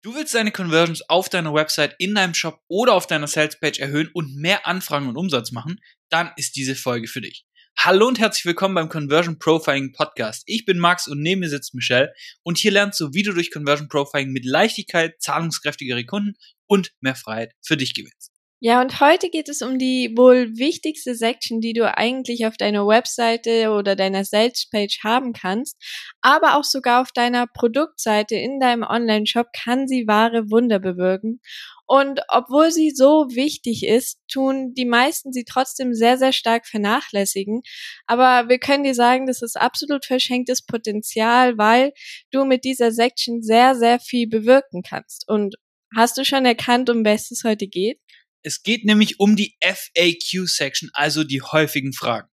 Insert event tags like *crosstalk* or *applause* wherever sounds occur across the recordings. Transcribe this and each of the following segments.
Du willst deine Conversions auf deiner Website, in deinem Shop oder auf deiner Salespage erhöhen und mehr Anfragen und Umsatz machen? Dann ist diese Folge für dich. Hallo und herzlich willkommen beim Conversion Profiling Podcast. Ich bin Max und neben mir sitzt Michelle und hier lernst du, wie du durch Conversion Profiling mit Leichtigkeit zahlungskräftigere Kunden und mehr Freiheit für dich gewinnst. Ja, und heute geht es um die wohl wichtigste Section, die du eigentlich auf deiner Webseite oder deiner Salespage haben kannst, aber auch sogar auf deiner Produktseite in deinem Online-Shop kann sie wahre Wunder bewirken. Und obwohl sie so wichtig ist, tun die meisten sie trotzdem sehr, sehr stark vernachlässigen. Aber wir können dir sagen, das ist absolut verschenktes Potenzial, weil du mit dieser Section sehr, sehr viel bewirken kannst. Und hast du schon erkannt, um was es heute geht? Es geht nämlich um die FAQ-Section, also die häufigen Fragen.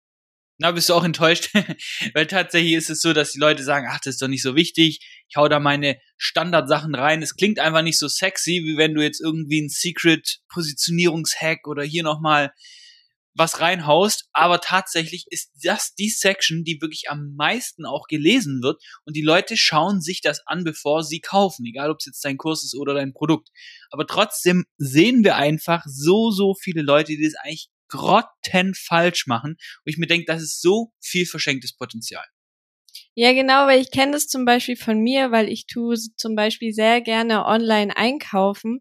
Na, bist du auch enttäuscht? *laughs* Weil tatsächlich ist es so, dass die Leute sagen, ach, das ist doch nicht so wichtig. Ich hau da meine Standardsachen rein. Es klingt einfach nicht so sexy, wie wenn du jetzt irgendwie ein Secret-Positionierungshack oder hier nochmal was reinhaust, aber tatsächlich ist das die Section, die wirklich am meisten auch gelesen wird und die Leute schauen sich das an, bevor sie kaufen, egal ob es jetzt dein Kurs ist oder dein Produkt. Aber trotzdem sehen wir einfach so, so viele Leute, die das eigentlich grotten falsch machen und ich mir denke, das ist so viel verschenktes Potenzial. Ja, genau, weil ich kenne das zum Beispiel von mir, weil ich tue zum Beispiel sehr gerne online einkaufen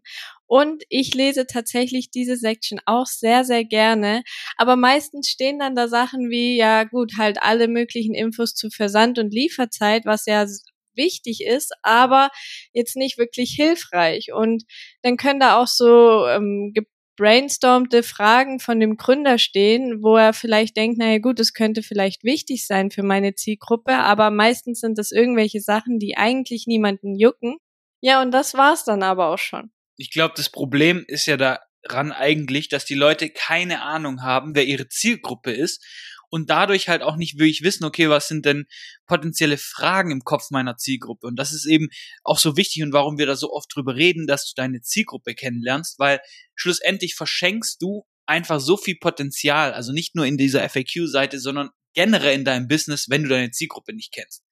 und ich lese tatsächlich diese Section auch sehr, sehr gerne. Aber meistens stehen dann da Sachen wie, ja gut, halt alle möglichen Infos zu Versand und Lieferzeit, was ja wichtig ist, aber jetzt nicht wirklich hilfreich. Und dann können da auch so ähm, brainstormte Fragen von dem Gründer stehen, wo er vielleicht denkt, naja gut, das könnte vielleicht wichtig sein für meine Zielgruppe, aber meistens sind das irgendwelche Sachen, die eigentlich niemanden jucken. Ja, und das war's dann aber auch schon ich glaube, das Problem ist ja daran eigentlich, dass die Leute keine Ahnung haben, wer ihre Zielgruppe ist und dadurch halt auch nicht wirklich wissen, okay, was sind denn potenzielle Fragen im Kopf meiner Zielgruppe? Und das ist eben auch so wichtig und warum wir da so oft drüber reden, dass du deine Zielgruppe kennenlernst, weil schlussendlich verschenkst du einfach so viel Potenzial, also nicht nur in dieser FAQ-Seite, sondern generell in deinem Business, wenn du deine Zielgruppe nicht kennst.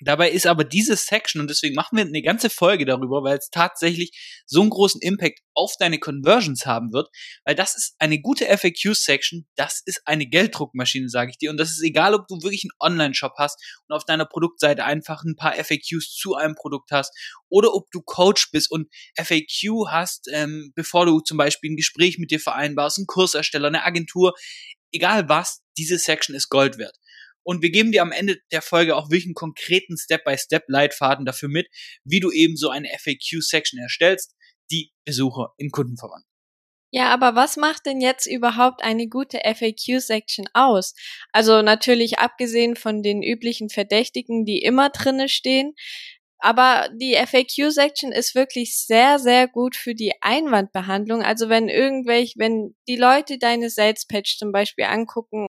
Dabei ist aber diese Section, und deswegen machen wir eine ganze Folge darüber, weil es tatsächlich so einen großen Impact auf deine Conversions haben wird, weil das ist eine gute FAQ-Section, das ist eine Gelddruckmaschine, sage ich dir. Und das ist egal, ob du wirklich einen Online-Shop hast und auf deiner Produktseite einfach ein paar FAQs zu einem Produkt hast oder ob du Coach bist und FAQ hast, ähm, bevor du zum Beispiel ein Gespräch mit dir vereinbarst, ein Kursersteller, eine Agentur, egal was, diese Section ist Gold wert. Und wir geben dir am Ende der Folge auch wirklich einen konkreten Step-by-Step-Leitfaden dafür mit, wie du eben so eine FAQ-Section erstellst, die Besucher in Kunden verwandelt. Ja, aber was macht denn jetzt überhaupt eine gute FAQ-Section aus? Also natürlich abgesehen von den üblichen Verdächtigen, die immer drinne stehen. Aber die FAQ-Section ist wirklich sehr, sehr gut für die Einwandbehandlung. Also wenn irgendwelche, wenn die Leute deine Sales Page zum Beispiel angucken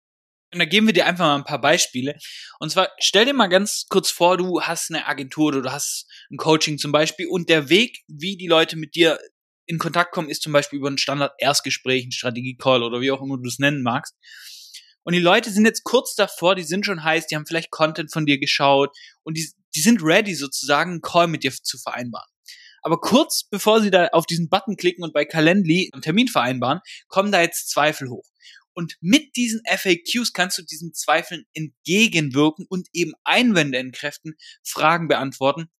und da geben wir dir einfach mal ein paar Beispiele. Und zwar stell dir mal ganz kurz vor, du hast eine Agentur oder du hast ein Coaching zum Beispiel und der Weg, wie die Leute mit dir in Kontakt kommen, ist zum Beispiel über ein Standard-Erstgespräch, ein Strategie-Call oder wie auch immer du es nennen magst. Und die Leute sind jetzt kurz davor, die sind schon heiß, die haben vielleicht Content von dir geschaut und die, die sind ready sozusagen, einen Call mit dir zu vereinbaren. Aber kurz bevor sie da auf diesen Button klicken und bei Calendly einen Termin vereinbaren, kommen da jetzt Zweifel hoch. Und mit diesen FAQs kannst du diesen Zweifeln entgegenwirken und eben Einwände entkräften, Fragen beantworten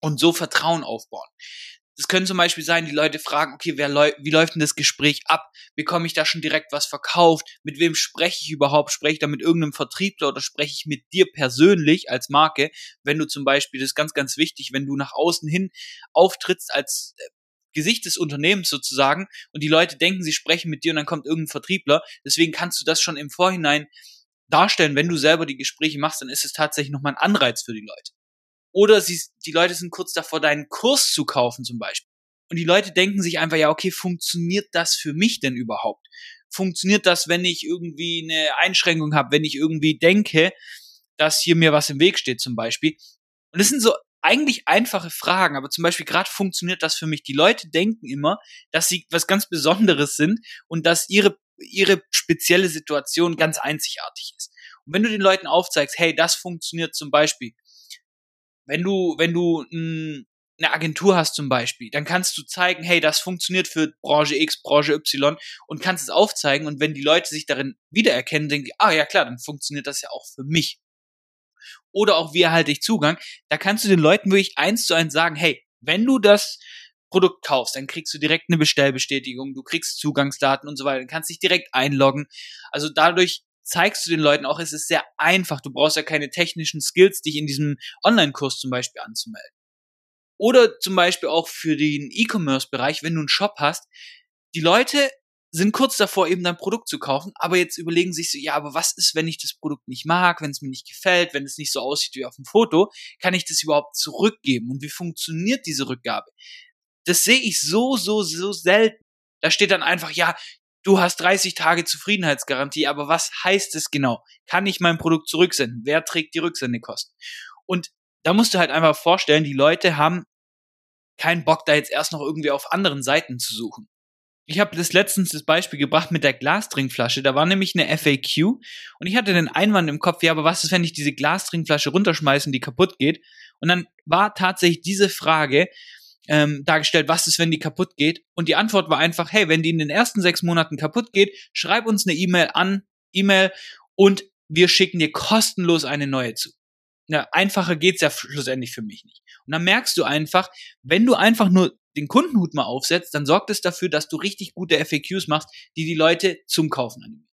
und so Vertrauen aufbauen. Das können zum Beispiel sein, die Leute fragen, okay, wer läu wie läuft denn das Gespräch ab? Bekomme ich da schon direkt was verkauft? Mit wem spreche ich überhaupt? Spreche ich da mit irgendeinem Vertriebler oder spreche ich mit dir persönlich als Marke? Wenn du zum Beispiel, das ist ganz, ganz wichtig, wenn du nach außen hin auftrittst als äh, Gesicht des Unternehmens sozusagen und die Leute denken, sie sprechen mit dir und dann kommt irgendein Vertriebler. Deswegen kannst du das schon im Vorhinein darstellen, wenn du selber die Gespräche machst, dann ist es tatsächlich nochmal ein Anreiz für die Leute. Oder sie, die Leute sind kurz davor, deinen Kurs zu kaufen zum Beispiel. Und die Leute denken sich einfach, ja, okay, funktioniert das für mich denn überhaupt? Funktioniert das, wenn ich irgendwie eine Einschränkung habe, wenn ich irgendwie denke, dass hier mir was im Weg steht zum Beispiel? Und das sind so eigentlich einfache Fragen, aber zum Beispiel gerade funktioniert das für mich. Die Leute denken immer, dass sie was ganz Besonderes sind und dass ihre ihre spezielle Situation ganz einzigartig ist. Und wenn du den Leuten aufzeigst, hey, das funktioniert zum Beispiel, wenn du wenn du ein eine Agentur hast zum Beispiel, dann kannst du zeigen, hey, das funktioniert für Branche X, Branche Y und kannst es aufzeigen und wenn die Leute sich darin wiedererkennen, denken die, ah ja klar, dann funktioniert das ja auch für mich. Oder auch wie erhalte ich Zugang, da kannst du den Leuten wirklich eins zu eins sagen, hey, wenn du das Produkt kaufst, dann kriegst du direkt eine Bestellbestätigung, du kriegst Zugangsdaten und so weiter, dann kannst dich direkt einloggen. Also dadurch zeigst du den Leuten auch, es ist sehr einfach. Du brauchst ja keine technischen Skills, dich in diesem Online-Kurs zum Beispiel anzumelden. Oder zum Beispiel auch für den E-Commerce-Bereich, wenn du einen Shop hast. Die Leute sind kurz davor, eben dein Produkt zu kaufen, aber jetzt überlegen sich so, ja, aber was ist, wenn ich das Produkt nicht mag, wenn es mir nicht gefällt, wenn es nicht so aussieht wie auf dem Foto, kann ich das überhaupt zurückgeben? Und wie funktioniert diese Rückgabe? Das sehe ich so, so, so selten. Da steht dann einfach, ja, du hast 30 Tage Zufriedenheitsgarantie, aber was heißt es genau? Kann ich mein Produkt zurücksenden? Wer trägt die Rücksendekosten? Und da musst du halt einfach vorstellen, die Leute haben keinen Bock, da jetzt erst noch irgendwie auf anderen Seiten zu suchen. Ich habe das letztens das Beispiel gebracht mit der Glastrinkflasche. Da war nämlich eine FAQ und ich hatte den Einwand im Kopf, ja, aber was ist, wenn ich diese Glastrinkflasche runterschmeiße und die kaputt geht? Und dann war tatsächlich diese Frage ähm, dargestellt, was ist, wenn die kaputt geht? Und die Antwort war einfach, hey, wenn die in den ersten sechs Monaten kaputt geht, schreib uns eine E-Mail an, E-Mail und wir schicken dir kostenlos eine neue zu. Ja, einfacher geht's ja schlussendlich für mich nicht. Und dann merkst du einfach, wenn du einfach nur den Kundenhut mal aufsetzt, dann sorgt es dafür, dass du richtig gute FAQs machst, die die Leute zum Kaufen animieren.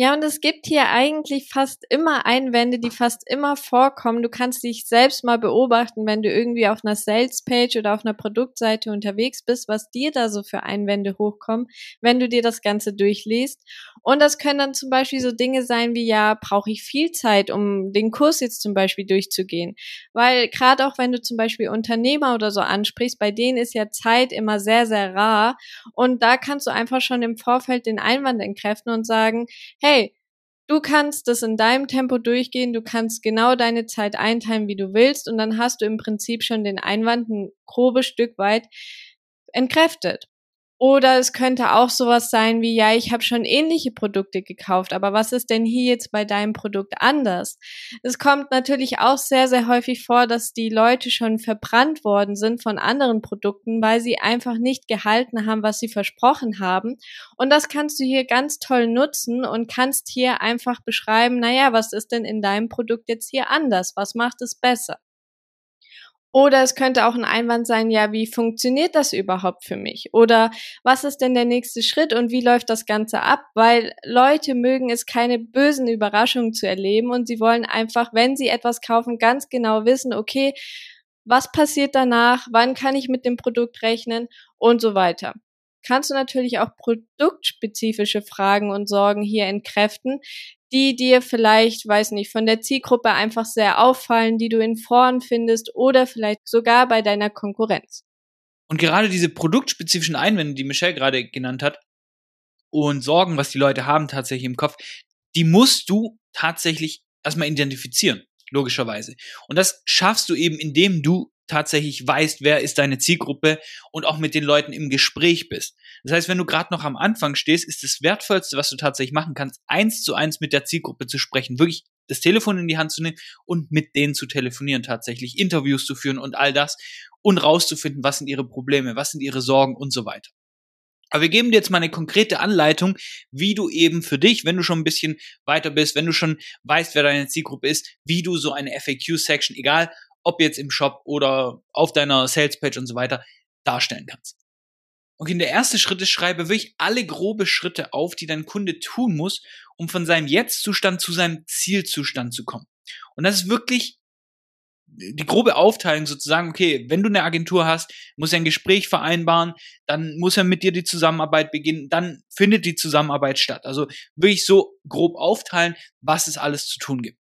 Ja, und es gibt hier eigentlich fast immer Einwände, die fast immer vorkommen. Du kannst dich selbst mal beobachten, wenn du irgendwie auf einer Sales-Page oder auf einer Produktseite unterwegs bist, was dir da so für Einwände hochkommen, wenn du dir das Ganze durchliest. Und das können dann zum Beispiel so Dinge sein wie, ja, brauche ich viel Zeit, um den Kurs jetzt zum Beispiel durchzugehen. Weil gerade auch wenn du zum Beispiel Unternehmer oder so ansprichst, bei denen ist ja Zeit immer sehr, sehr rar. Und da kannst du einfach schon im Vorfeld den Einwand entkräften und sagen, hey, hey, du kannst das in deinem Tempo durchgehen, du kannst genau deine Zeit einteilen, wie du willst, und dann hast du im Prinzip schon den Einwand ein grobes Stück weit entkräftet. Oder es könnte auch sowas sein wie, ja, ich habe schon ähnliche Produkte gekauft, aber was ist denn hier jetzt bei deinem Produkt anders? Es kommt natürlich auch sehr, sehr häufig vor, dass die Leute schon verbrannt worden sind von anderen Produkten, weil sie einfach nicht gehalten haben, was sie versprochen haben. Und das kannst du hier ganz toll nutzen und kannst hier einfach beschreiben, naja, was ist denn in deinem Produkt jetzt hier anders? Was macht es besser? Oder es könnte auch ein Einwand sein, ja, wie funktioniert das überhaupt für mich? Oder was ist denn der nächste Schritt und wie läuft das Ganze ab? Weil Leute mögen es, keine bösen Überraschungen zu erleben und sie wollen einfach, wenn sie etwas kaufen, ganz genau wissen, okay, was passiert danach? Wann kann ich mit dem Produkt rechnen? Und so weiter kannst du natürlich auch produktspezifische Fragen und Sorgen hier entkräften, die dir vielleicht, weiß nicht, von der Zielgruppe einfach sehr auffallen, die du in Foren findest oder vielleicht sogar bei deiner Konkurrenz. Und gerade diese produktspezifischen Einwände, die Michelle gerade genannt hat, und Sorgen, was die Leute haben tatsächlich im Kopf, die musst du tatsächlich erstmal identifizieren, logischerweise. Und das schaffst du eben, indem du tatsächlich weißt, wer ist deine Zielgruppe und auch mit den Leuten im Gespräch bist. Das heißt, wenn du gerade noch am Anfang stehst, ist das Wertvollste, was du tatsächlich machen kannst, eins zu eins mit der Zielgruppe zu sprechen, wirklich das Telefon in die Hand zu nehmen und mit denen zu telefonieren, tatsächlich Interviews zu führen und all das und rauszufinden, was sind ihre Probleme, was sind ihre Sorgen und so weiter. Aber wir geben dir jetzt mal eine konkrete Anleitung, wie du eben für dich, wenn du schon ein bisschen weiter bist, wenn du schon weißt, wer deine Zielgruppe ist, wie du so eine FAQ-Section, egal ob jetzt im Shop oder auf deiner Salespage und so weiter, darstellen kannst. Okay, der erste Schritt ist, schreibe wirklich alle grobe Schritte auf, die dein Kunde tun muss, um von seinem Jetzt-Zustand zu seinem Zielzustand zu kommen. Und das ist wirklich die grobe Aufteilung sozusagen, okay, wenn du eine Agentur hast, muss er ein Gespräch vereinbaren, dann muss er mit dir die Zusammenarbeit beginnen, dann findet die Zusammenarbeit statt. Also wirklich so grob aufteilen, was es alles zu tun gibt.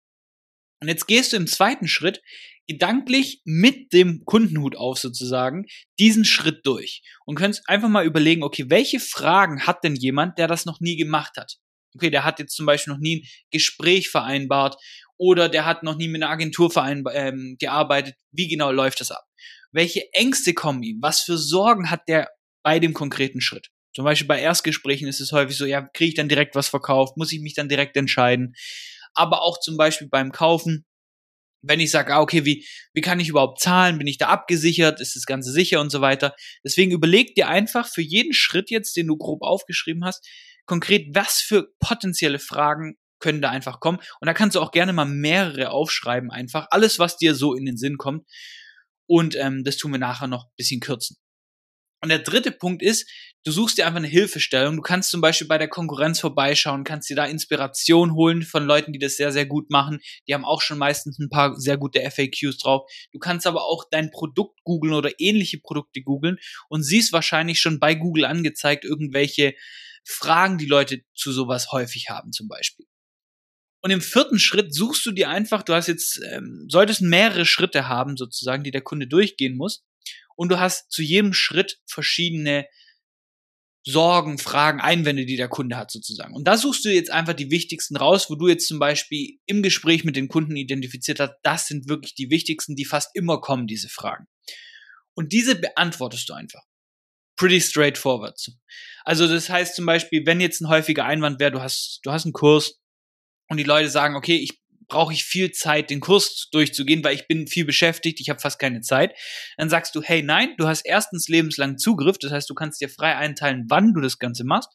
Und jetzt gehst du im zweiten Schritt gedanklich mit dem Kundenhut auf sozusagen diesen Schritt durch und könntest einfach mal überlegen, okay, welche Fragen hat denn jemand, der das noch nie gemacht hat? Okay, der hat jetzt zum Beispiel noch nie ein Gespräch vereinbart oder der hat noch nie mit einer Agentur ähm, gearbeitet. Wie genau läuft das ab? Welche Ängste kommen ihm? Was für Sorgen hat der bei dem konkreten Schritt? Zum Beispiel bei Erstgesprächen ist es häufig so, ja, kriege ich dann direkt was verkauft? Muss ich mich dann direkt entscheiden? Aber auch zum Beispiel beim Kaufen, wenn ich sage, ah, okay, wie, wie kann ich überhaupt zahlen? Bin ich da abgesichert? Ist das Ganze sicher und so weiter? Deswegen überleg dir einfach für jeden Schritt jetzt, den du grob aufgeschrieben hast, konkret, was für potenzielle Fragen können da einfach kommen. Und da kannst du auch gerne mal mehrere aufschreiben, einfach. Alles, was dir so in den Sinn kommt. Und ähm, das tun wir nachher noch ein bisschen kürzen. Und der dritte Punkt ist, du suchst dir einfach eine Hilfestellung. Du kannst zum Beispiel bei der Konkurrenz vorbeischauen, kannst dir da Inspiration holen von Leuten, die das sehr, sehr gut machen. Die haben auch schon meistens ein paar sehr gute FAQs drauf. Du kannst aber auch dein Produkt googeln oder ähnliche Produkte googeln und siehst wahrscheinlich schon bei Google angezeigt irgendwelche Fragen, die Leute zu sowas häufig haben zum Beispiel. Und im vierten Schritt suchst du dir einfach, du hast jetzt, ähm, solltest mehrere Schritte haben, sozusagen, die der Kunde durchgehen muss. Und du hast zu jedem Schritt verschiedene Sorgen, Fragen, Einwände, die der Kunde hat, sozusagen. Und da suchst du jetzt einfach die wichtigsten raus, wo du jetzt zum Beispiel im Gespräch mit den Kunden identifiziert hast, das sind wirklich die wichtigsten, die fast immer kommen, diese Fragen. Und diese beantwortest du einfach. Pretty straightforward. Also das heißt zum Beispiel, wenn jetzt ein häufiger Einwand wäre, du hast, du hast einen Kurs, und die Leute sagen, okay, ich brauche ich viel Zeit, den Kurs durchzugehen, weil ich bin viel beschäftigt, ich habe fast keine Zeit. Dann sagst du, hey, nein, du hast erstens lebenslang Zugriff, das heißt, du kannst dir frei einteilen, wann du das Ganze machst.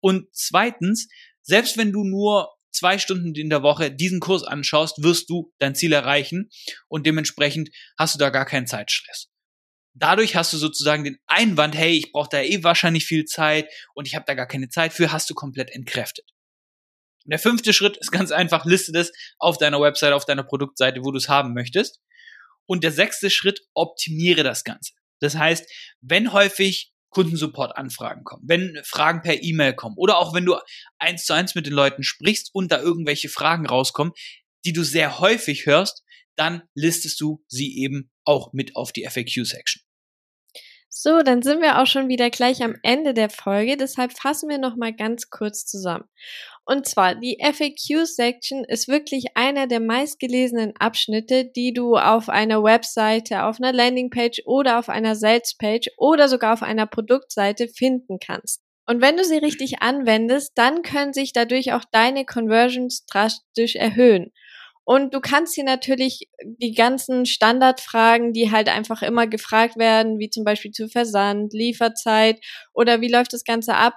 Und zweitens, selbst wenn du nur zwei Stunden in der Woche diesen Kurs anschaust, wirst du dein Ziel erreichen und dementsprechend hast du da gar keinen Zeitstress. Dadurch hast du sozusagen den Einwand, hey, ich brauche da eh wahrscheinlich viel Zeit und ich habe da gar keine Zeit für, hast du komplett entkräftet. Der fünfte Schritt ist ganz einfach, liste das auf deiner Website, auf deiner Produktseite, wo du es haben möchtest. Und der sechste Schritt, optimiere das Ganze. Das heißt, wenn häufig Kundensupport-Anfragen kommen, wenn Fragen per E-Mail kommen oder auch wenn du eins zu eins mit den Leuten sprichst und da irgendwelche Fragen rauskommen, die du sehr häufig hörst, dann listest du sie eben auch mit auf die FAQ-Section. So, dann sind wir auch schon wieder gleich am Ende der Folge, deshalb fassen wir noch mal ganz kurz zusammen. Und zwar, die FAQ-Section ist wirklich einer der meistgelesenen Abschnitte, die du auf einer Webseite, auf einer Landingpage oder auf einer Sales-Page oder sogar auf einer Produktseite finden kannst. Und wenn du sie richtig anwendest, dann können sich dadurch auch deine Conversions drastisch erhöhen. Und du kannst hier natürlich die ganzen Standardfragen, die halt einfach immer gefragt werden, wie zum Beispiel zu Versand, Lieferzeit oder wie läuft das Ganze ab,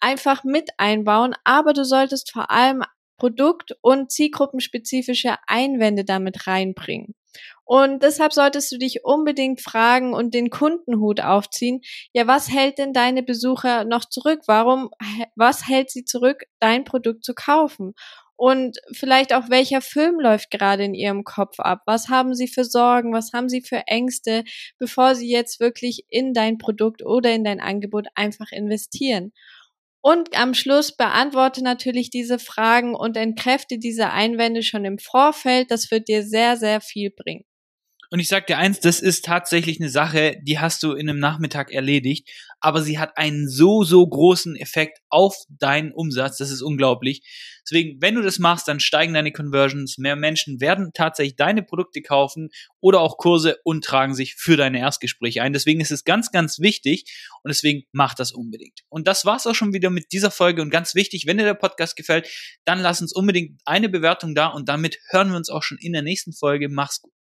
einfach mit einbauen. Aber du solltest vor allem Produkt- und zielgruppenspezifische Einwände damit reinbringen. Und deshalb solltest du dich unbedingt fragen und den Kundenhut aufziehen. Ja, was hält denn deine Besucher noch zurück? Warum, was hält sie zurück, dein Produkt zu kaufen? Und vielleicht auch welcher Film läuft gerade in ihrem Kopf ab. Was haben sie für Sorgen? Was haben sie für Ängste, bevor sie jetzt wirklich in dein Produkt oder in dein Angebot einfach investieren? Und am Schluss beantworte natürlich diese Fragen und entkräfte diese Einwände schon im Vorfeld. Das wird dir sehr, sehr viel bringen. Und ich sag dir eins, das ist tatsächlich eine Sache, die hast du in einem Nachmittag erledigt, aber sie hat einen so, so großen Effekt auf deinen Umsatz, das ist unglaublich. Deswegen, wenn du das machst, dann steigen deine Conversions, mehr Menschen werden tatsächlich deine Produkte kaufen oder auch Kurse und tragen sich für deine Erstgespräche ein. Deswegen ist es ganz, ganz wichtig und deswegen mach das unbedingt. Und das war's auch schon wieder mit dieser Folge und ganz wichtig, wenn dir der Podcast gefällt, dann lass uns unbedingt eine Bewertung da und damit hören wir uns auch schon in der nächsten Folge. Mach's gut.